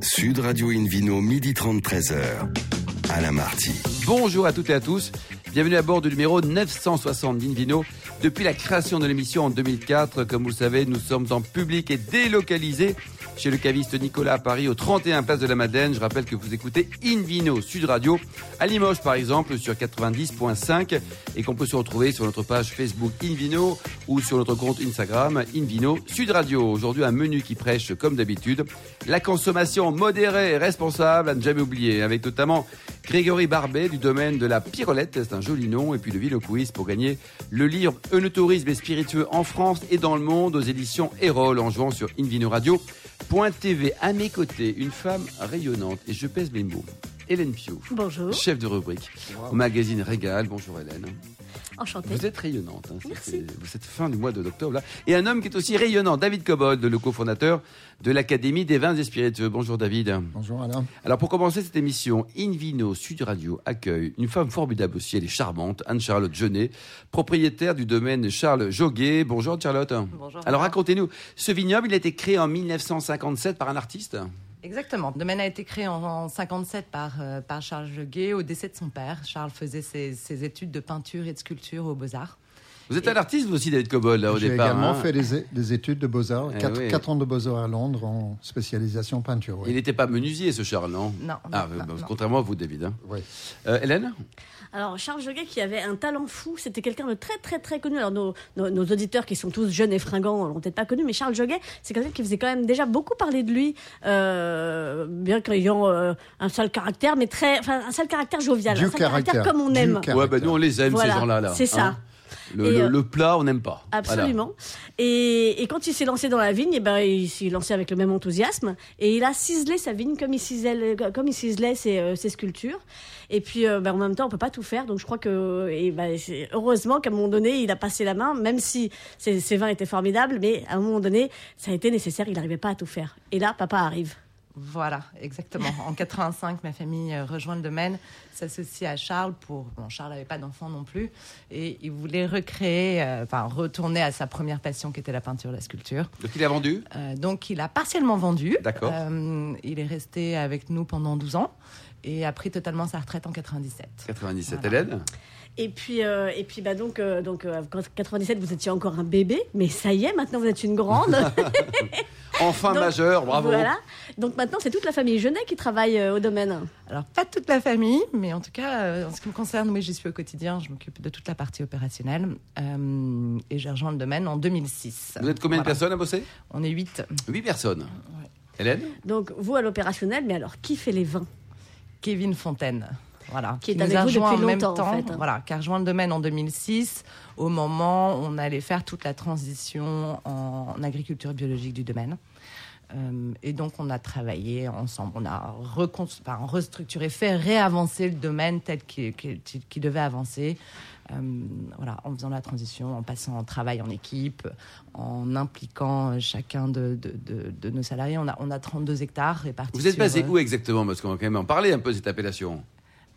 Sud Radio Invino, midi 30, 13h. Alain Marty. Bonjour à toutes et à tous. Bienvenue à bord du numéro 960 d'Invino. Depuis la création de l'émission en 2004, comme vous le savez, nous sommes en public et délocalisés chez le caviste Nicolas à Paris, au 31 Place de la Madeleine. Je rappelle que vous écoutez Invino Sud Radio, à Limoges par exemple, sur 90.5, et qu'on peut se retrouver sur notre page Facebook Invino ou sur notre compte Instagram Invino Sud Radio. Aujourd'hui, un menu qui prêche, comme d'habitude, la consommation modérée et responsable, à ne jamais oublier, avec notamment Grégory Barbet du domaine de la Pyrolette, c'est un joli nom, et puis le Vino Quiz pour gagner le livre Eunotourisme et spiritueux en France et dans le monde aux éditions Erol en jouant sur Invino Radio. Point TV à mes côtés, une femme rayonnante et je pèse mes mots. Hélène Pio. Bonjour. Chef de rubrique au magazine Régal. Bonjour Hélène. Enchantée. Vous êtes rayonnante. Hein, Merci. Cette fin du mois d'octobre là. Et un homme qui est aussi rayonnant, David Cobold, le cofondateur de l'Académie des vins et spiritueux. Bonjour David. Bonjour Alain. Alors pour commencer cette émission, Invino Sud Radio accueille une femme formidable aussi, elle est charmante, Anne-Charlotte Jeunet, propriétaire du domaine Charles Joguet. Bonjour Charlotte. Bonjour. Alors racontez-nous, ce vignoble, il a été créé en 1957 par un artiste? Exactement. Le domaine a été créé en, en 57 par, euh, par Charles Joguet au décès de son père. Charles faisait ses, ses études de peinture et de sculpture aux Beaux-Arts. Vous êtes un artiste vous aussi, David Cobold, là, au J'ai départ. également hein fait des, des études de beaux-arts, Eh 4, oui. ans de beaux-arts à Londres en spécialisation peinture. Il n'était pas menuisier, ce Charles, non? Non, Ah, non, bah, non. contrairement à vous, David. hein. Oui. Euh, Hélène? Alors, Charles Joguet, qui avait un talent fou, c'était quelqu'un de très, très, très connu. Alors, nos, nos, nos auditeurs qui sont tous jeunes et fringants l'ont peut-être pas connu, mais Charles Joguet, c'est quelqu'un qui faisait quand même déjà beaucoup parler de lui, euh, bien qu'ayant euh, un seul caractère, mais très, enfin, un seul caractère jovial. Du un seul caractère, caractère. comme on Du aime. caractère. Ouais, bah, nous, on les aime, Voilà, ces gens-là. Là, c'est ça. Le, Et, le- euh, le plat, on n'aime pas. Voilà. Absolument. Et, et quand il s'est lancé dans la vigne, eh ben, il s'est lancé avec le même enthousiasme. Et il a ciselé sa vigne comme il ciselait, comme il ciselait ses, euh, ses sculptures. Et puis, euh, ben, en même temps, on peut pas tout faire. Donc, je crois que, et ben, heureusement qu'à un moment donné, il a passé la main, même si ses, ses vins étaient formidables. Mais à un moment donné, ça a été nécessaire. Il n'arrivait pas à tout faire. Et là, papa arrive. Voilà, exactement. En 85, ma famille euh, rejoint le domaine, s'associe à Charles pour. Bon, Charles n'avait pas d'enfant non plus, et il voulait recréer, euh, enfin retourner à sa première passion qui était la peinture, la sculpture. Donc, il a vendu? Euh, donc, il a partiellement vendu. D'accord. Euh, il est resté avec nous pendant 12 ans et a pris totalement sa retraite en 97. 97. Voilà. Hélène Et puis, euh, et puis bah donc, euh, donc euh, en 97, vous étiez encore un bébé, mais ça y est, maintenant vous êtes une grande. Enfin Donc, majeur, bravo. Voilà. Donc maintenant, c'est toute la famille Genet qui travaille euh, au domaine. Alors, pas toute la famille, mais en tout cas, euh, en ce qui me concerne, oui, j'y suis au quotidien. Je m'occupe de toute la partie opérationnelle. Euh, et j'ai rejoint le domaine en 2006. Vous êtes combien de Voilà. personnes à bosser? On est 8. 8 personnes. Hélène? Donc vous à l'opérationnel, mais alors qui fait les vins? Kevin Fontaine. Voilà, Qui est nous avec a vous rejoint depuis en même en temps, fait, hein. voilà, qui a rejoint le domaine en 2006, au moment où on allait faire toute la transition en, en agriculture biologique du domaine. Euh, et donc, on a travaillé ensemble, on a enfin, restructuré, fait réavancer le domaine tel qu'il qu'il- qu'il devait avancer. Euh, voilà, en faisant la transition, en passant en travail en équipe, en impliquant chacun de, de- de- de nos salariés. On a, on a 32 hectares répartis. Vous êtes sur, basé euh, où exactement? Parce qu'on va quand même en parler un peu de cette appellation.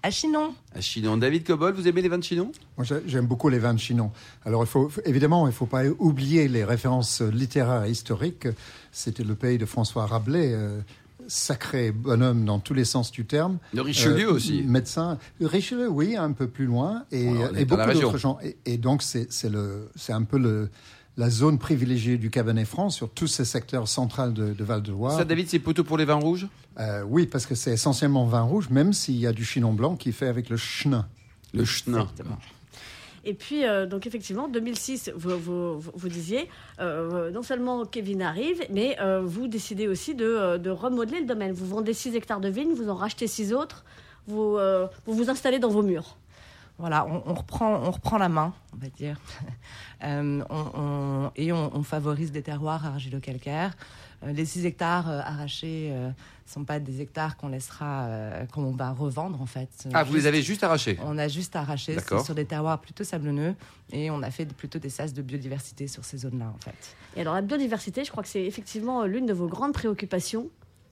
À Chinon. À Chinon. David Cobold, vous aimez les vins de Chinon? Moi, j'ai- j'aime beaucoup les vins de Chinon. Alors, il faut, évidemment, il ne faut pas oublier les références littéraires et historiques. C'était le pays de François Rabelais, euh, sacré bonhomme dans tous les sens du terme. De Richelieu Euh, aussi. Médecin. Richelieu, oui, un peu plus loin. Et, beaucoup d'autres gens. Et, et donc, c'est c'est le- c'est un peu le, la zone privilégiée du Cabernet Franc sur tous ces secteurs centraux de, de Val-de-Loire. Ça, David, c'est plutôt pour les vins rouges? Euh, oui, parce que c'est essentiellement vin rouge, même s'il y a du chinon blanc qui est fait avec le chenin. Le chenin. Exactement. Et puis, euh, donc effectivement, 2006, vous, vous, vous- vous disiez, euh, non seulement Kevin arrive, mais euh, vous décidez aussi de, de remodeler le domaine. Vous vendez 6 hectares de vignes, vous en rachetez 6 autres, vous, euh, vous vous installez dans vos murs. Voilà, on, on reprend, on reprend la main, on va dire. Euh, on- on- et on, on favorise des terroirs argilo-calcaires. Euh, les 6 hectares euh, arrachés ne sont pas des hectares qu'on laissera, euh, qu'on va revendre en fait. Ah, vous les avez juste arrachés? On a juste arraché sur des terroirs plutôt sablonneux et on a fait plutôt des sas de biodiversité sur ces zones-là en fait. Et alors, la biodiversité, je crois que c'est effectivement l'une de vos grandes préoccupations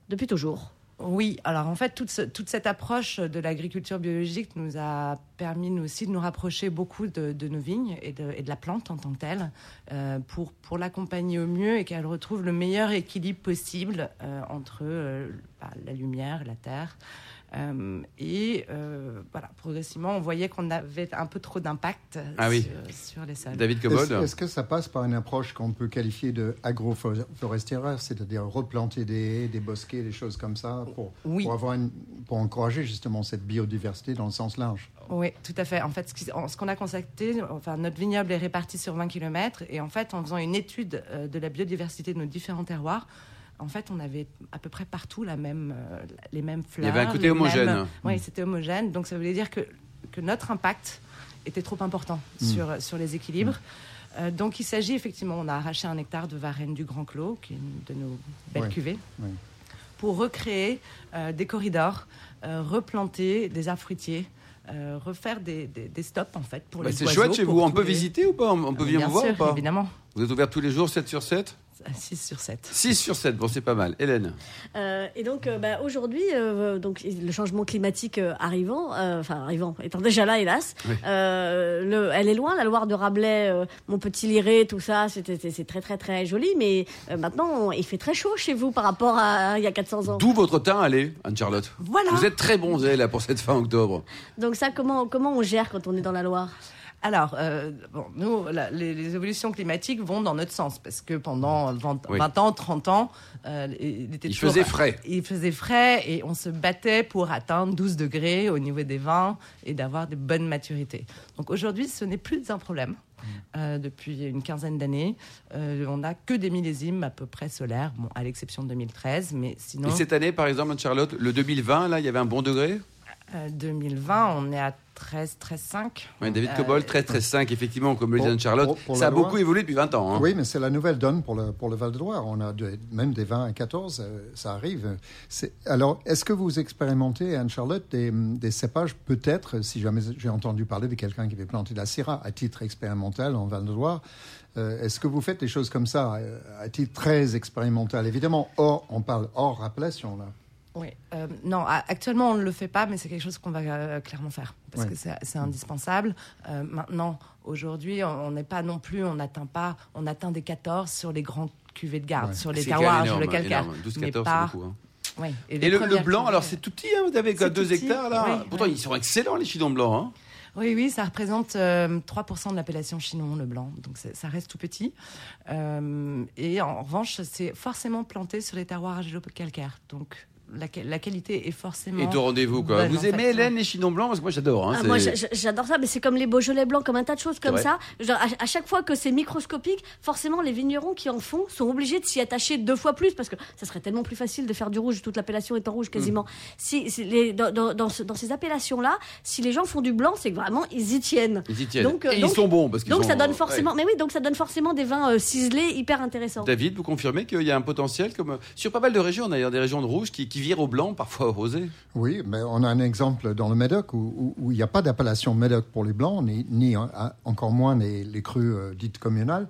depuis toujours. Oui, alors en fait, toute, ce- toute cette approche de l'agriculture biologique nous a permis aussi de nous rapprocher beaucoup de, nos vignes et de, la plante en tant que telle euh, pour, pour l'accompagner au mieux et qu'elle retrouve le meilleur équilibre possible euh, entre euh, bah, la lumière, la terre. Euh, et euh, voilà, progressivement, on voyait qu'on avait un peu trop d'impact Ah oui. sur, les sols. David Est-ce Cobold est-ce que ça passe par une approche qu'on peut qualifier de agroforestière, c'est-à-dire replanter des haies, des bosquets, des choses comme ça, pour, Oui. pour, avoir une- pour encourager justement cette biodiversité dans le sens large? Oui, tout à fait. En fait, ce qu'on a constaté, enfin, notre vignoble est réparti sur 20 km et en fait, en faisant une étude euh, de la biodiversité de nos différents terroirs, en fait, on avait à peu près partout la même, euh, les mêmes fleurs. y avait un côté homogène. mêmes- Oui, c'était homogène. Donc, ça voulait dire que, que notre impact était trop important sur, sur les équilibres. Euh, donc, il s'agit effectivement, on a arraché un hectare de Varennes du Grand Clos, qui est une de nos belles Ouais. cuvées, pour recréer euh, des corridors, euh, replanter des arbres fruitiers, euh, refaire des, des, des stops en fait pour Bah, les C'est chouette chez vous. On peut visiter ou pas? On peut Ah, venir vous voir sûr, ou pas? Évidemment, Vous êtes ouvert tous les jours, 7 sur 7 6 sur 7. 6 sur 7, bon c'est pas mal. Hélène Euh, et donc euh, bah, aujourd'hui, euh, donc le changement climatique euh, arrivant, euh, enfin arrivant, étant déjà là, hélas, Oui. euh, le, elle est loin, la Loire de Rabelais, euh, mon petit liré, tout ça, c'était- c'est très très très joli, mais euh, maintenant on- il fait très chaud chez vous par rapport à il y a 400 ans. D'où votre teint allez, Anne-Charlotte Voilà. Vous êtes très bronzé là pour cette fin octobre. Donc ça, comment comment on gère quand on est dans la Loire? Alors, euh, bon, nous, la- les, les évolutions climatiques vont dans notre sens parce que pendant 20, Oui. 20 ans, 30 ans, euh, il était Il toujours- faisait frais. Il faisait frais et on se battait pour atteindre 12 degrés au niveau des vins et d'avoir des bonnes maturités. Donc aujourd'hui, ce n'est plus un problème. Euh, depuis une quinzaine d'années, Euh, on n'a que des millésimes à peu près solaires, bon, à l'exception de 2013, mais sinon, Et cette année, par exemple, Anne-Charlotte, le 2020, là, il y avait un bon degré? Euh, 2020, on est à 13, 13, 5. Oui, David Cobol, 13, 13, 5, effectivement, comme le dit Pour- Anne-Charlotte. pour- pour Ça a Loire beaucoup évolué depuis 20 ans. hein. Oui, mais c'est la nouvelle donne pour le, pour le Val-de-Loire. On a de- même des 20 à 14, euh, ça arrive. Alors, est-ce que vous expérimentez, Anne-Charlotte, des, des cépages, peut-être, si jamais j'ai entendu parler de quelqu'un qui avait planté de la Syrah à titre expérimental en Val-de-Loire, euh, est-ce que vous faites des choses comme ça euh, à titre très expérimental? Évidemment, hors, on parle hors appellation, là. Oui, euh, non, actuellement on ne le fait pas, mais c'est quelque chose qu'on va euh, clairement faire parce Ouais. que c'est indispensable. Euh, maintenant, aujourd'hui, on n'est pas non plus, on n'atteint pas, on atteint des 14 sur les grands cuvées de garde, Ouais. sur les terroirs, sur le calcaire, énorme. 12, mais 14, pas. c'est beaucoup. hein. Et le, blanc, alors c'est tout petit, hein, vous avez quoi, C'est 2 tout petit, hectares là Pourtant, ils sont excellents, les chidons blancs. hein. Oui, oui, ça représente euh, 3% de l'appellation chinon, le blanc. Donc ça reste tout petit. Euh, et en revanche, c'est forcément planté sur les terroirs argilo-calcaires. Donc la, qua- la qualité est forcément. Et au rendez-vous, quoi. bonne, vous aimez fait. Hélène, les chidons blancs Parce que moi, j'adore. hein, Ah, moi, j'a- j'a- j'adore ça, mais c'est comme les Beaujolais blancs, comme un tas de choses comme ça. Genre, à, à chaque fois que c'est microscopique, forcément, les vignerons qui en font sont obligés de s'y attacher deux fois plus parce que ça serait tellement plus facile de faire du rouge, toute l'appellation est en rouge quasiment. Mm. Si, si les, dans, dans, dans ce- dans ces appellations-là, si les gens font du blanc, c'est que vraiment ils y tiennent. Ils y tiennent. Donc, euh, Et donc- ils sont bons. Parce qu'ils Donc ça donne ouais. forcément, mais oui, donc ça donne forcément des vins euh, ciselés hyper intéressants. David, vous confirmez qu'il y a un potentiel comme euh, sur pas mal de régions, d'ailleurs, des régions de rouge qui, qui virent au blanc, parfois au rosé. Oui, mais on a un exemple dans le Médoc où, il n'y a pas d'appellation Médoc pour les blancs, ni, ni à- encore moins les, les crues euh, dites communales.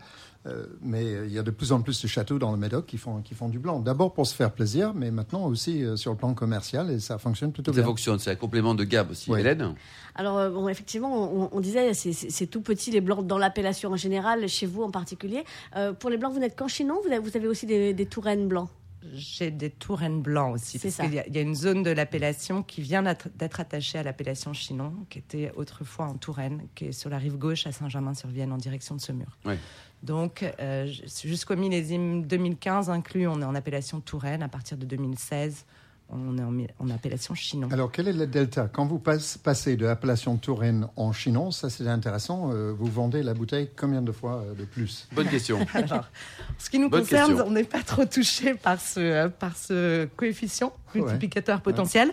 Euh, mais euh, il y a de plus en plus de châteaux dans le Médoc qui font, qui font du blanc. D'abord pour se faire plaisir, mais maintenant aussi euh, sur le plan commercial, et ça fonctionne plutôt Ça bien. fonctionne, c'est un complément de gamme aussi. Oui. Hélène Alors, euh, bon, effectivement, on, on disait, c'est- tout petit, les blancs dans l'appellation en général, chez vous en particulier. Euh, pour les blancs, vous n'êtes qu'en chinon, vous avez, vous avez aussi des, des Touraines blancs? J'ai des Touraines blancs aussi. C'est Parce ça. qu'il y, a- il y a une zone de l'appellation qui vient d'être attachée à l'appellation Chinon, qui était autrefois en Touraine, qui est sur la rive gauche à Saint-Germain-sur-Vienne, en direction de Semur. Oui. Donc, euh, jusqu'au millésime 2015 inclus, on est en appellation Touraine. À partir de 2016, on est en, appellation Chinon. Alors quel est le delta? Quand vous passe- passez de l'appellation Touraine en chinon, ça c'est intéressant, euh, vous vendez la bouteille combien de fois euh, de plus? Bonne question. Alors, ce qui nous Bonne concerne, question. on n'est pas trop touché par ce, euh, par ce coefficient multiplicateur potentiel,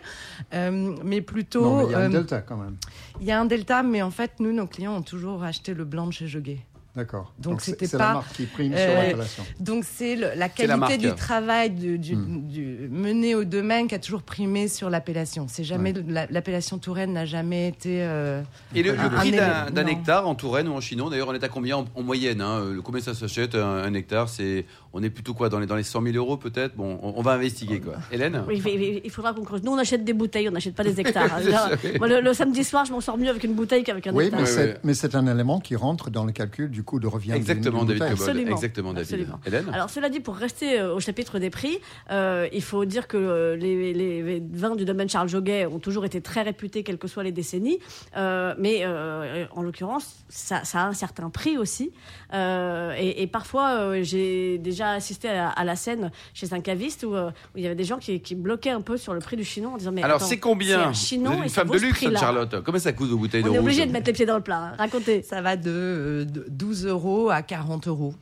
Euh, mais plutôt Non, mais il y a un delta quand même. il y a un delta, mais en fait, nous, nos clients ont toujours acheté le blanc de chez Joguet. D'accord. Donc, c'est- c'était c'est pas, la marque qui prime sur euh, l'appellation. Donc c'est le- la qualité du travail du, Hmm. du- mené au domaine qui a toujours primé sur l'appellation. C'est jamais la- l'appellation Touraine n'a jamais été. euh, Et le, le prix un d'un hectare en Touraine ou en Chinon, d'ailleurs, on est à combien en, en moyenne hein, euh, Combien ça s'achète un, un hectare C'est On est plutôt quoi dans les, dans les 100 000 euros peut-être? Bon, on, on va investiguer quoi. Hélène? Oui, il faudra qu'on creuse. Nous, on achète des bouteilles, on n'achète pas des hectares. Moi, le, le samedi soir, je m'en sors mieux avec une bouteille qu'avec un Oui, hectare. mais ouais. mais c'est un élément qui rentre dans le calcul du de revient. Exactement, David. Absolument. Exactement, David. Absolument. Hélène Alors cela dit, pour rester euh, au chapitre des prix, euh, il faut dire que euh, les, les vins du domaine Charles Joguet ont toujours été très réputés, quelles que soient les décennies. Euh, mais euh, en l'occurrence, ça, ça a un certain prix aussi. Euh, et, et parfois, euh, j'ai déjà assisté à, à la scène chez un caviste où, euh, où il y avait des gens qui, qui bloquaient un peu sur le prix du chinon en disant mais Alors c'est combien c'est un Vous chinon êtes et une femme de luxe. Charlotte. Combien ça coûte vos bouteilles de On est rouge obligé de mettre les pieds dans le plat. hein. Racontez. Ça va de, euh, de 12 euros à 40 euros.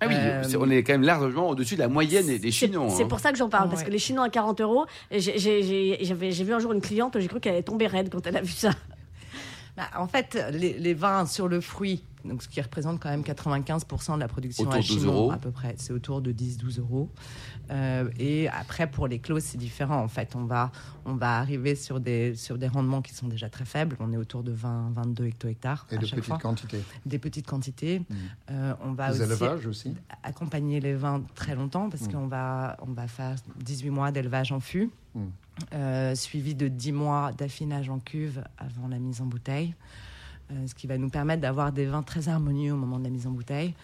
Ah oui, Euh, c'est- on est quand même largement au-dessus de la moyenne des, des C'est- hein. pour ça que j'en parle, parce Ouais. que les chinons à 40 euros, j'ai vu un jour une cliente, j'ai cru qu'elle allait tomber raide quand elle a vu ça. Bah, en fait, les, les vins sur le fruit, donc ce qui représente quand même 95% de la production Autour à de 12 Chinon, euros. à peu près, c'est autour de 10-12 euros. Euh, et après, pour les clauses, c'est différent. En fait, on va, on va arriver sur des, sur des rendements qui sont déjà très faibles. On est autour de 20-22 hecto-hectares Et à de petites fois. quantités. Des petites quantités. Euh, on va Les aussi accompagner les vins très longtemps parce Mm. qu'on va, on va faire 18 mois d'élevage en fût, Mm. Euh, suivi de 10 mois d'affinage en cuve avant la mise en bouteille, euh, ce qui va nous permettre d'avoir des vins très harmonieux au moment de la mise en bouteille.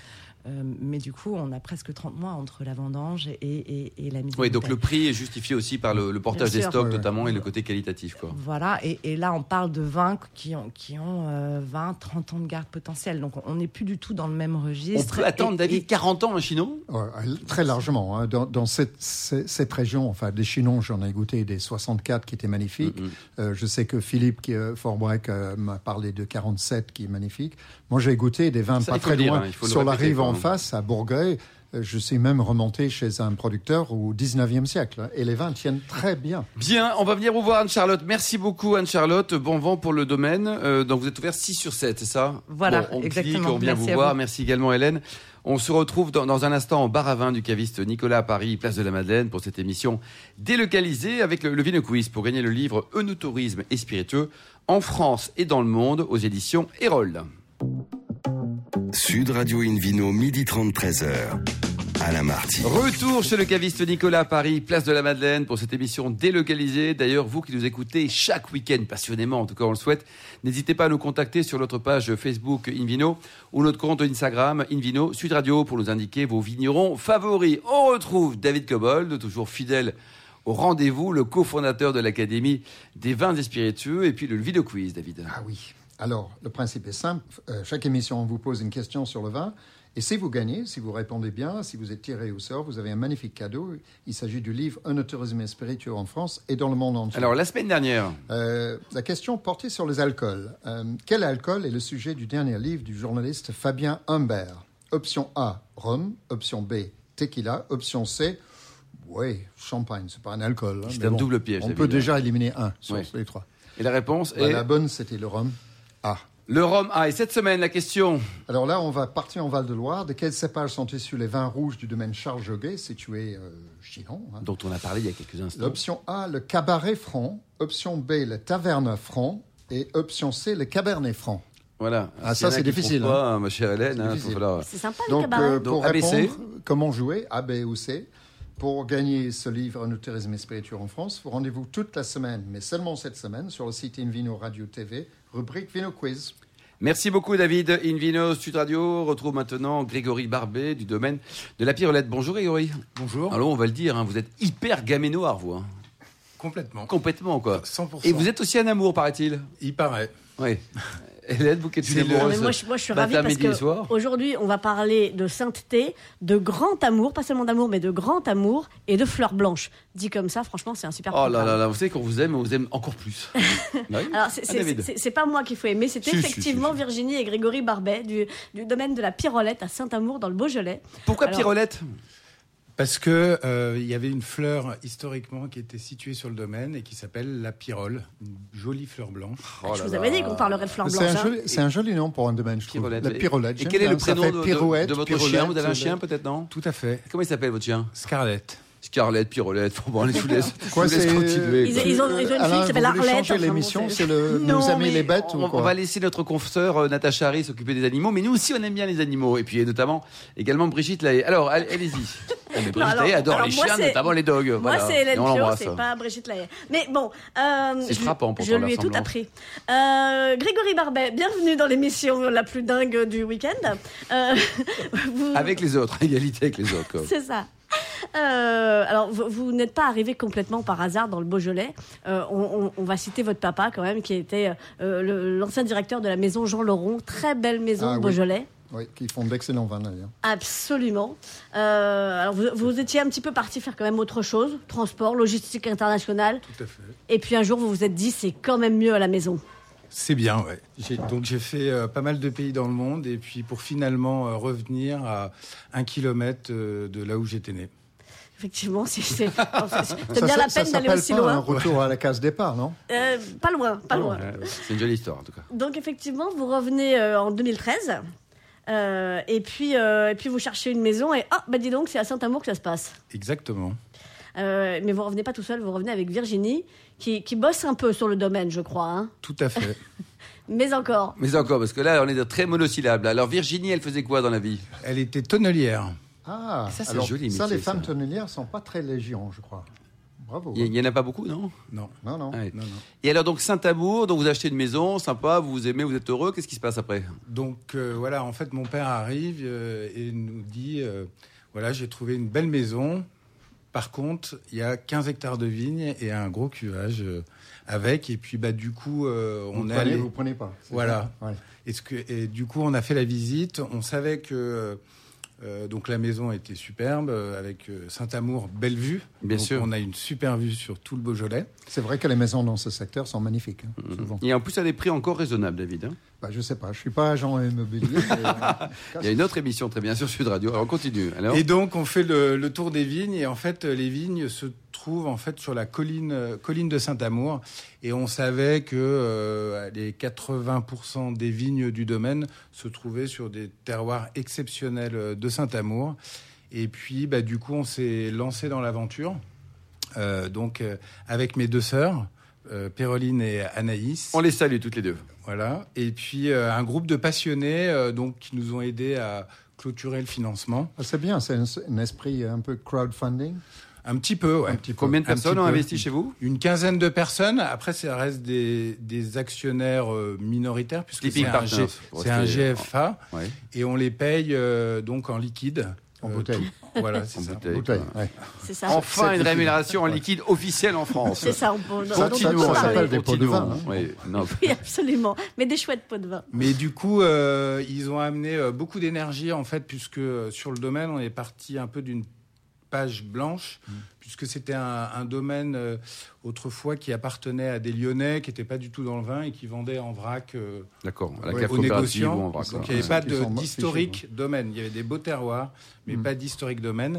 Euh, mais du coup, on a presque 30 mois entre la vendange et, et- et la mise en Oui, donc le prix est justifié aussi par le, le portage des stocks notamment et le côté qualitatif. Quoi. Voilà, et, et là on parle de vins qui ont, qui ont euh, 20, 30 ans de garde potentielle. Donc on n'est plus du tout dans le même On registre. peut attendre, Et- David, et- 40 ans un chinon Ouais, très largement. hein. Dans, dans cette, cette, cette région, enfin, des chinons, j'en ai goûté des 64 qui étaient magnifiques. Mhm. Euh, je sais que Philippe qui, euh, Forbrec euh, m'a parlé de 47 qui est magnifique. Moi, j'ai goûté des vins Ça, pas très dire, loin. hein, Sur la rive quand en même. face, à Bourgueil, euh, je suis même remonté chez un producteur au 19e siècle. Et les vins tiennent très bien. Bien, on va venir vous voir Anne-Charlotte. Merci beaucoup Anne-Charlotte. Bon vent pour le domaine. Euh, donc vous êtes ouvert 6 sur 7, c'est ça? Voilà, Bon, on exactement. clique, on vient Merci vous voir. vous. Merci également Hélène. On se retrouve dans, dans un instant au bar à vin du caviste Nicolas à Paris, place de la Madeleine, pour cette émission délocalisée avec le, le Vino Quiz pour gagner le livre Eunotourisme et spiritueux en France et dans le monde aux éditions Erol. Sud Radio Invino, midi 30, 13h. Alain Marty. Retour chez le caviste Nicolas à Paris, place de la Madeleine, pour cette émission délocalisée. D'ailleurs, vous qui nous écoutez chaque week-end passionnément, en tout cas on le souhaite, n'hésitez pas à nous contacter sur notre page Facebook Invino ou notre compte Instagram Invino Sud Radio pour nous indiquer vos vignerons favoris. On retrouve David Cobold, toujours fidèle au rendez-vous, le cofondateur de l'Académie des vins et spiritueux, et puis le vidéo quiz, David. Ah oui. Alors, le principe est simple. Euh, chaque émission, on vous pose une question sur le vin. Et si vous gagnez, si vous répondez bien, si vous êtes tiré au sort, vous avez un magnifique cadeau. Il s'agit du livre Un tourisme spiritueux en France et dans le monde entier. Alors, la semaine dernière, Euh, la question portait sur les alcools. Euh, quel alcool est le sujet du dernier livre du journaliste Fabien Humbert? Option A, rhum. Option B, tequila. Option C, oui, champagne. C'est pas un alcool. hein, C'est un double piège, On peut déjà éliminer un sur les trois. et la réponse Bah, est la bonne, c'était le rhum. A. le rhum. Ah, et cette semaine, la question Alors là, on va partir en Val-de-Loire. De quels cépages sont issus les vins rouges du domaine Charles Joguet, situé euh, Chinon hein? dont on a parlé il y a quelques instants. Option A, le cabaret franc. Option B, le taverne franc. Et option C, le cabernet franc. Voilà. Ah, ça, a c'est difficile, Pas, hein, ma chère Hélène, C'est hein, falloir- C'est sympa le Donc, cabaret. euh, Donc, pour ABC. répondre, comment jouer, A, B ou C, pour gagner ce livre Un tourisme et spiritueux en France, vous rendez-vous toute la semaine, mais seulement cette semaine, sur le site Invino Radio TV, rubrique Vino Quiz. Merci beaucoup David. Invino Sud Radio On retrouve maintenant Grégory Barbet du domaine de la Pirelette. Bonjour Grégory. Bonjour. Alors on va le dire, hein, vous êtes hyper gaménoir vous. hein. Complètement. Complètement quoi. 100%. Et vous êtes aussi un amour paraît-il Il paraît. Oui. Hélène, vous qui êtes une amoureuse. moi, je, moi, je suis ravie parce midi et que soir. aujourd'hui, on va parler de sainteté, de grand amour, pas seulement d'amour, mais de grand amour et de fleurs blanches. Dit comme ça, franchement, c'est un super Oh là là là, vous savez qu'on vous aime, on vous aime encore plus. Oui. Alors, c'est- pas moi qu'il faut aimer, c'est si, effectivement si, si. Virginie et Grégory Barbet du, du domaine de la Pirolette à Saint-Amour dans le Beaujolais. Pourquoi Alors- Pirolette? Parce que euh, il y avait une fleur historiquement qui était située sur le domaine et qui s'appelle la pyrole, une jolie fleur blanche. Oh je vous avais dit qu'on parlerait de C'est blanches. un, hein. joli, c'est un joli nom pour un domaine, je trouve. Pyrolette. La pyrolette. Et quel est le prénom de, de- pirouette, de votre pyrolette, chien? Vous avez un chien peut-être, non? Tout à fait. Comment il s'appelle votre chien? Scarlett. Scarlett. Bon, je vous laisse, je Quoi, vous laisse c'est- continuer. Ils- quoi. ils ont- ils ont une fille Alain, qui s'appelle Arlette, changer l'émission, bon, c'est- le Non, Nos amis mais les bêtes on, ou quoi on va laisser notre confesseur euh, Natacha Harry s'occuper des animaux, mais nous aussi on aime bien les animaux. Et puis et notamment également Brigitte Lahaye. Alors, allez- allez-y. Mais Brigitte alors- Lahaye adore alors les chiens, notamment les dogs. Moi, Voilà. c'est Hélène c'est pas Brigitte Lahaye. Mais bon, euh, C'est je- frappant, pourtant, Je lui ai tout appris. Euh, Grégory Barbet, bienvenue dans l'émission la plus dingue du week-end. Euh, vous- Avec les autres, égalité avec les autres. C'est ça. Euh, alors, vous, vous n'êtes pas arrivé complètement par hasard dans le Beaujolais. Euh, on, on- on va citer votre papa quand même, qui était euh, l'ancien directeur de la maison Jean Laurent. Très belle maison Ah oui. Beaujolais. Oui, qui font d'excellents vins d'ailleurs. Absolument. Euh, alors, vous, vous étiez un petit peu parti faire quand même autre chose, transport, logistique internationale. Tout à fait. Et puis un jour, vous vous êtes dit, c'est quand même mieux à la maison. C'est bien, ouais. J'ai- donc j'ai fait euh, pas mal de pays dans le monde et puis pour finalement euh, revenir à un kilomètre euh, de là où j'étais né. Effectivement, c'est c'est- c'est Ça, bien la ça peine d'aller aussi pas un loin. retour à la case départ, non? Euh, pas loin, pas loin. Ouais, ouais. C'est une jolie histoire en tout cas. Donc effectivement, vous revenez euh, en 2013. euh, et puis euh, et puis vous cherchez une maison et ah bah dis donc c'est à Saint-Amour que ça se passe. Exactement. Euh, mais vous revenez pas tout seul, vous revenez avec Virginie qui, qui bosse un peu sur le domaine, je crois. hein. Tout à fait. Mais encore. Mais encore, parce que là on est très monosyllables. Alors Virginie, elle faisait quoi dans la vie? Elle était tonnelière. Ah, Ça, c'est alors, joli Ça, métier, les femmes ça. tonnelières sont pas très légion, je crois. Bravo. Il y, en a pas beaucoup, non? Non. Non, non. Ouais. Non, non. Et alors donc Saint-Amour, donc vous achetez une maison, sympa, vous vous aimez, vous êtes heureux, qu'est-ce qui se passe après? Donc euh, voilà, en fait, mon père arrive euh, et nous dit euh, voilà, j'ai trouvé une belle maison. Par contre, il y a 15 hectares de vignes et un gros cuvage euh, avec. Et puis, bah, du coup, euh, on est allé. vous prenez pas. Voilà. Ouais. Et, ce que, et du coup, on a fait la visite. On savait que euh, donc la maison était superbe euh, avec euh, Saint-Amour, belle vue. Bien Donc, sûr. On a une super vue sur tout le Beaujolais. C'est vrai que les maisons dans ce secteur sont magnifiques, hein, Mhm. souvent. Et en plus à des prix encore raisonnables, David. hein. Bah, je sais pas, je suis pas agent immobilier. mais, euh, Il y a une autre émission très bien sur Sud Radio. Alors on continue. Alors Et donc, on fait le, le tour des vignes. Et en fait, les vignes se trouvent en fait sur la colline, euh, colline de Saint-Amour. Et on savait que euh, les 80% des vignes du domaine se trouvaient sur des terroirs exceptionnels euh, de Saint-Amour. Et puis, bah, du coup, on s'est lancé dans l'aventure. Euh, donc, euh, avec mes deux sœurs, euh, Péroline et Anaïs. on les salue toutes les deux. Voilà. Et puis euh, un groupe de passionnés euh, donc qui nous ont aidés à clôturer le financement. ah, c'est bien, c'est un, un esprit un peu crowdfunding. Un petit peu, ouais. Un petit peu. Combien de personnes ont investi chez vous? Une quinzaine de personnes. Après, ça reste des, des actionnaires euh, minoritaires puisque c'est un, G- GFA Ouais. et on les paye euh, donc en liquide. En Euh, bouteille. tout- Voilà, c'est En ça. bouteille. Ouais. C'est ça. Enfin une rémunération en liquide officielle en France. C'est ça. On peut, Ça, ça, peut ça parler. s'appelle des pots de vin, Continuons. hein. Oui, non. Oui, absolument. Mais des chouettes pots de vin. Mais du coup, euh, ils ont amené beaucoup d'énergie en fait, puisque sur le domaine, on est parti un peu d'une page blanche, puisque c'était un, un domaine euh, autrefois qui appartenait à des Lyonnais qui n'étaient pas du tout dans le vin et qui vendaient en vrac euh, D'accord. À la Ouais, aux négociants. on va Donc il n'y avait Ouais. pas d'historique domaine. Il y avait des beaux terroirs, mais Mm. pas d'historique domaine.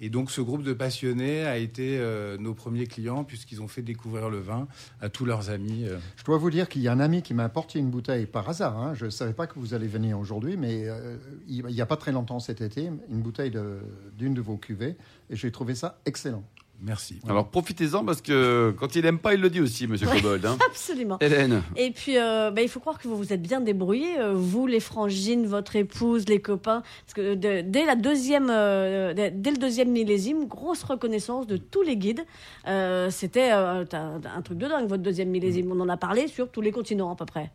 Et donc ce groupe de passionnés a été euh, nos premiers clients, puisqu'ils ont fait découvrir le vin à tous leurs amis. euh. Je dois vous dire qu'il y a un ami qui m'a apporté une bouteille par hasard. hein. Je ne savais pas que vous allez venir aujourd'hui, mais euh, il n'y a pas très longtemps cet été, une bouteille de- d'une de, vos cuvées, et j'ai trouvé ça excellent. Merci. Alors profitez-en parce que quand il aime pas, il le dit aussi, Monsieur Cobold. hein. Absolument. Hélène. Et puis, euh, bah, il faut croire que vous vous êtes bien débrouillés, euh, vous, les frangines, votre épouse, les copains, parce que de- dès la deuxième, euh, dès dès le deuxième millésime, grosse reconnaissance de tous les guides. Euh, C'était euh, un, un truc de dingue, votre deuxième millésime. On en a parlé sur tous les continents à peu près.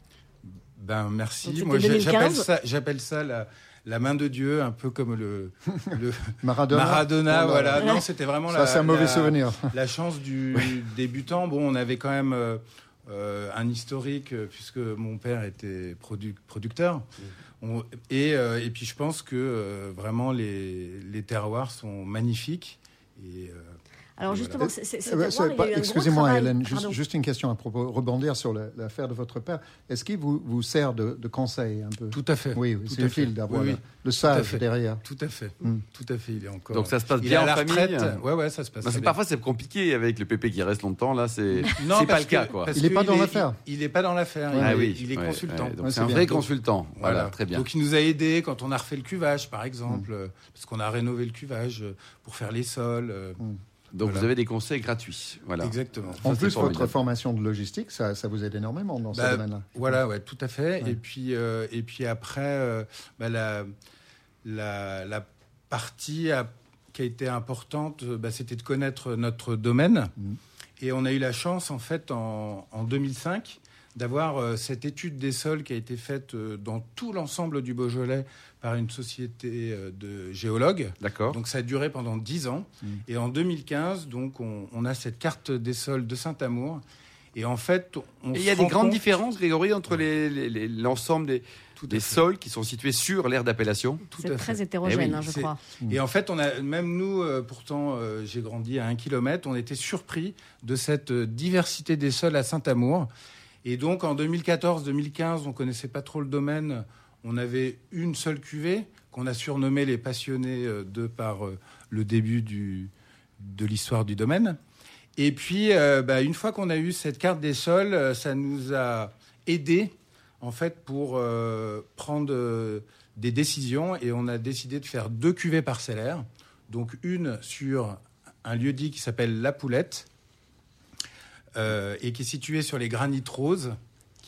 Ben merci. Moi j'ai- 2015. j'appelle ça, j'appelle ça la, la main de Dieu, un peu comme le, le Maradona. Maradona. Oh là voilà. là. Non, c'était vraiment Ça, la, c'est un mauvais la- souvenir. La chance du débutant. Bon, on avait quand même euh, euh, un historique euh, puisque mon père était produ- producteur. On- et, euh, et puis je pense que euh, vraiment les, les terroirs sont magnifiques. Et, euh, Alors justement, Euh, c'est- eh ben, Excusez-moi. Hélène, juste, une question à propos, rebondir sur la- l'affaire de votre père. Est-ce qu'il vous, vous sert de, de conseil un peu? Tout à fait. Oui, oui Tout c'est à utile fait. d'avoir Oui, le, oui. sage fait. derrière. Tout à fait. Mm. Tout à fait. Il est encore. Donc ça se passe bien en la famille retraite. hein. Ouais, ouais, ça se passe. Parce que très parfois c'est compliqué avec le pépé qui reste longtemps. Là, c'est Non, c'est pas le cas, quoi. Il est que pas dans l'affaire. Il n'est pas dans l'affaire. Il, est, il est ouais, consultant. c'est un vrai consultant. Voilà, très bien. Donc il nous a aidés quand on a refait le cuvage, par exemple, euh, parce qu'on a rénové le cuvage euh, pour faire les sols. Donc Voilà. vous avez des conseils gratuits. Voilà. Exactement. En Ça, plus, votre formation de logistique, ça, ça vous aide énormément dans Bah, ce domaine-là. Voilà, ouais, tout à fait. Ouais. Et puis euh, et puis après, euh, bah, la, la la partie qui a été importante, euh, bah, c'était de connaître notre domaine. Mhm. Et on a eu la chance, en fait, en, en 2005, d'avoir euh, cette étude des sols qui a été faite euh, dans tout l'ensemble du Beaujolais par une société euh, de géologues. D'accord. Donc ça a duré pendant 10 ans. Mm. Et en 2015, donc, on, on a cette carte des sols de Saint-Amour. Et en fait, on Et il y a des grandes compte- différences, Grégory, entre les- les- les- l'ensemble des, sols qui sont situés sur l'aire d'appellation. Tout C'est à très fait. hétérogène, Eh oui, hein, je crois. Et en fait, on a, même nous, euh, pourtant, euh, j'ai grandi à un kilomètre, on était surpris de cette diversité des sols à Saint-Amour. Et donc, en 2014-2015, on connaissait pas trop le domaine. On avait une seule cuvée qu'on a surnommée les passionnés euh, de par euh, le début de l'histoire du domaine. Et puis, euh, bah, une fois qu'on a eu cette carte des sols, ça nous a aidés en fait pour prendre des décisions et on a décidé de faire deux cuvées parcellaires. Donc une sur un lieu dit qui s'appelle La Poulette euh, et qui est situé sur les granites roses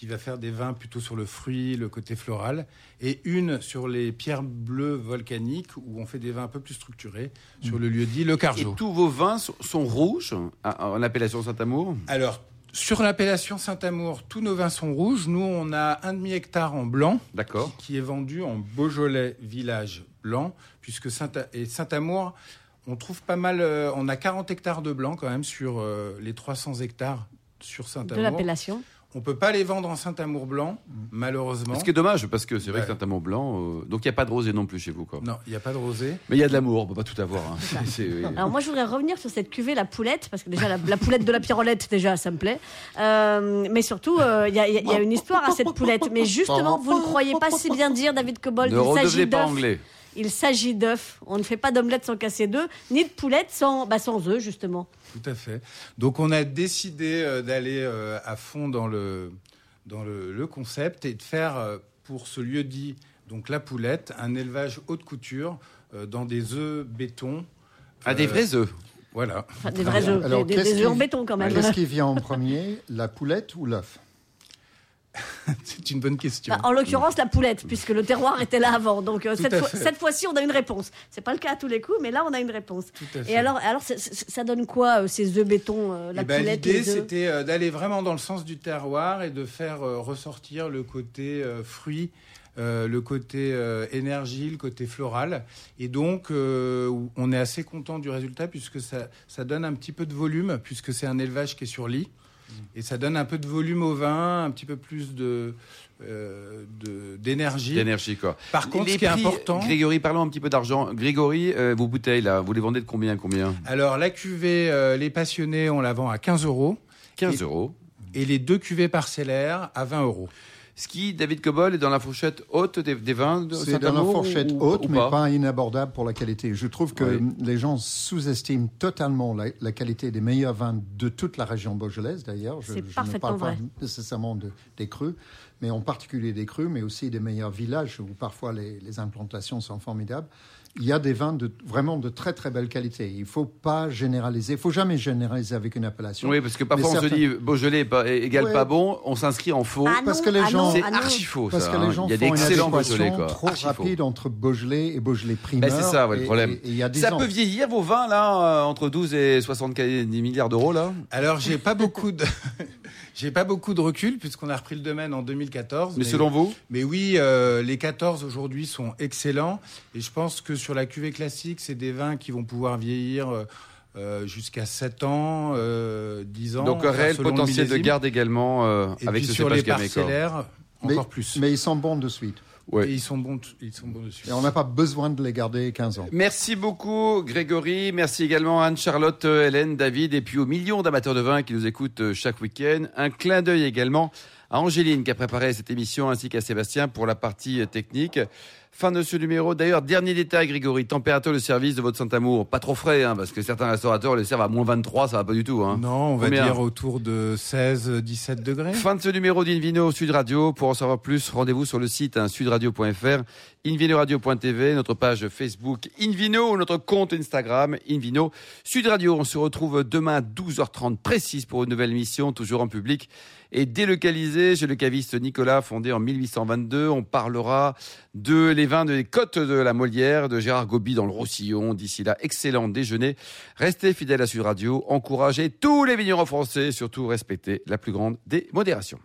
qui va faire des vins plutôt sur le fruit, le côté floral, et une sur les pierres bleues volcaniques où on fait des vins un peu plus structurés sur le lieu dit Le Et Carjo. tous vos vins sont, rouges en appellation Saint-Amour. Alors, sur l'appellation Saint-Amour, tous nos vins sont rouges. Nous, on a un demi-hectare en blanc D'accord. qui est vendu en Beaujolais village blanc, puisque Saint et Saint-Amour, on trouve pas mal, euh, on a 40 hectares de blanc quand même sur euh, les 300 hectares sur De Saint-Amour. l'appellation. On peut pas les vendre en Saint-Amour blanc, malheureusement. Ce qui est dommage, parce que c'est vrai Ouais. que Saint-Amour blanc, euh, donc il n'y a pas de rosé non plus chez vous. Quoi. Non, il n'y a pas de rosé. Mais il y a de l'amour, on peut pas tout avoir. hein. C'est- oui. Alors moi je voudrais revenir sur cette cuvée la poulette parce que déjà la, la poulette de la pirolette déjà ça me plaît Euh, mais surtout euh, il y, a- il y a- il y a une histoire à cette poulette mais justement vous ne croyez pas si bien dire David Cobold ne il s'agit redevenez pas anglais. Il s'agit d'œufs on ne fait pas d'omelette sans casser d'œufs ni de poulette sans bah, sans œufs justement Tout à fait. Donc on a décidé euh, d'aller euh, à fond dans le dans le, le concept et de faire euh, pour ce lieu dit donc la poulette un élevage haute couture euh, dans des œufs béton. Ah, des vrais œufs. Voilà. enfin, des vrais œufs Alors, des, des œufs en qui- béton quand même Qu'est-ce qui vient en premier, la poulette ou l'œuf? C'est une bonne question. Bah, en l'occurrence, la poulette, puisque le terroir était là avant. Donc, euh, cette, fois- fois-ci, on a une réponse. C'est pas le cas à tous les coups, mais là, on a une réponse. Tout à fait. Et alors, alors ça donne quoi, euh, ces œufs béton, euh, la Eh ben, poulette, L'idée, c'était d'aller vraiment dans le sens du terroir et de faire ressortir le côté fruit, euh, le côté euh, énergie, le côté floral. Et donc, euh, on est assez content du résultat puisque ça, ça donne un petit peu de volume, puisque c'est un élevage qui est sur lit. Et ça donne un peu de volume au vin, un petit peu plus de euh, d'énergie. D'énergie, quoi. Par contre, Les ce qui est important, Grégory, parlons un petit peu d'argent. Grégory, euh, vos bouteilles, là, vous les vendez de combien combien alors la cuvée euh, Les Passionnés, on la vend à 15 euros 15 Et- euros. et les deux cuvées parcellaires à 20 euros. Ce qui, David Cobol, est dans la fourchette haute des, des vins de C'est dans la fourchette ou- haute, ou mais pas. inabordable pour la qualité. Je trouve que Oui. les gens sous-estiment totalement la, la qualité des meilleurs vins de toute la région beaujolaise, d'ailleurs. Je, C'est je ne parfaitement parle pas vrai. nécessairement de- des crus, mais en particulier des crus, mais aussi des meilleurs villages où parfois les, les implantations sont formidables. Il y a des vins de, vraiment de très très belle qualité. Il ne faut pas généraliser. Il faut jamais généraliser avec une appellation. Oui, parce que parfois Mais on se certains- dit Beaujolais pas- égale Ouais. pas bon, on s'inscrit en faux. Ah parce non, que les ah gens- c'est ah non. archi faux, Parce ça. que hein. les gens Il y a font adéquation Beaujolais, quoi. trop Archi faux. rapide entre Beaujolais et Beaujolais primeur. Ben, c'est ça, ouais, le et- problème. et- et il y a 10 Ça ans. peut vieillir vos vins, là, euh, entre 12 et 70 milliards d'euros, là? Alors, j'ai pas beaucoup de. J'ai pas beaucoup de recul puisqu'on a repris le domaine en 2014. Mais selon vous? mais oui, euh, les 14 aujourd'hui sont excellents et je pense que sur la cuvée classique, c'est des vins qui vont pouvoir vieillir euh, euh, jusqu'à 7 ans, euh, 10 ans. Donc, un réel potentiel de garde également euh, Et avec puis ce sur les parcellaires, Mais- encore plus. Mais ils sont bons de suite. Ouais. Et ils sont bons, ils sont bons dessus. Et on n'a pas besoin de les garder 15 ans. Merci beaucoup Grégory, merci également Anne-Charlotte, euh, Hélène, David et puis aux millions d'amateurs de vin qui nous écoutent euh, chaque week-end. Un clin d'œil également à Angéline qui a préparé cette émission ainsi qu'à Sébastien pour la partie euh, technique. Fin de ce numéro. D'ailleurs, dernier détail, Grégory, température de service de votre Saint-Amour. Pas trop frais, hein, parce que certains restaurateurs le servent à moins 23, ça va pas du tout. Hein. Non, on va Combien dire autour de 16-17 degrés. Fin de ce numéro d'Invino Sud Radio. Pour en savoir plus, rendez-vous sur le site hein, sudradio.fr, invinoradio.tv, notre page Facebook Invino notre compte Instagram Invino Sud Radio. On se retrouve demain à 12h30 précise pour une nouvelle émission, toujours en public et délocalisée chez le caviste Nicolas, fondé en 1822. On parlera de les vins des côtes de la Molière, de Gérard Gobi dans le Roussillon. D'ici là, excellent déjeuner. Restez fidèles à Sud Radio, encouragez tous les vignerons français, surtout respectez la plus grande des modérations.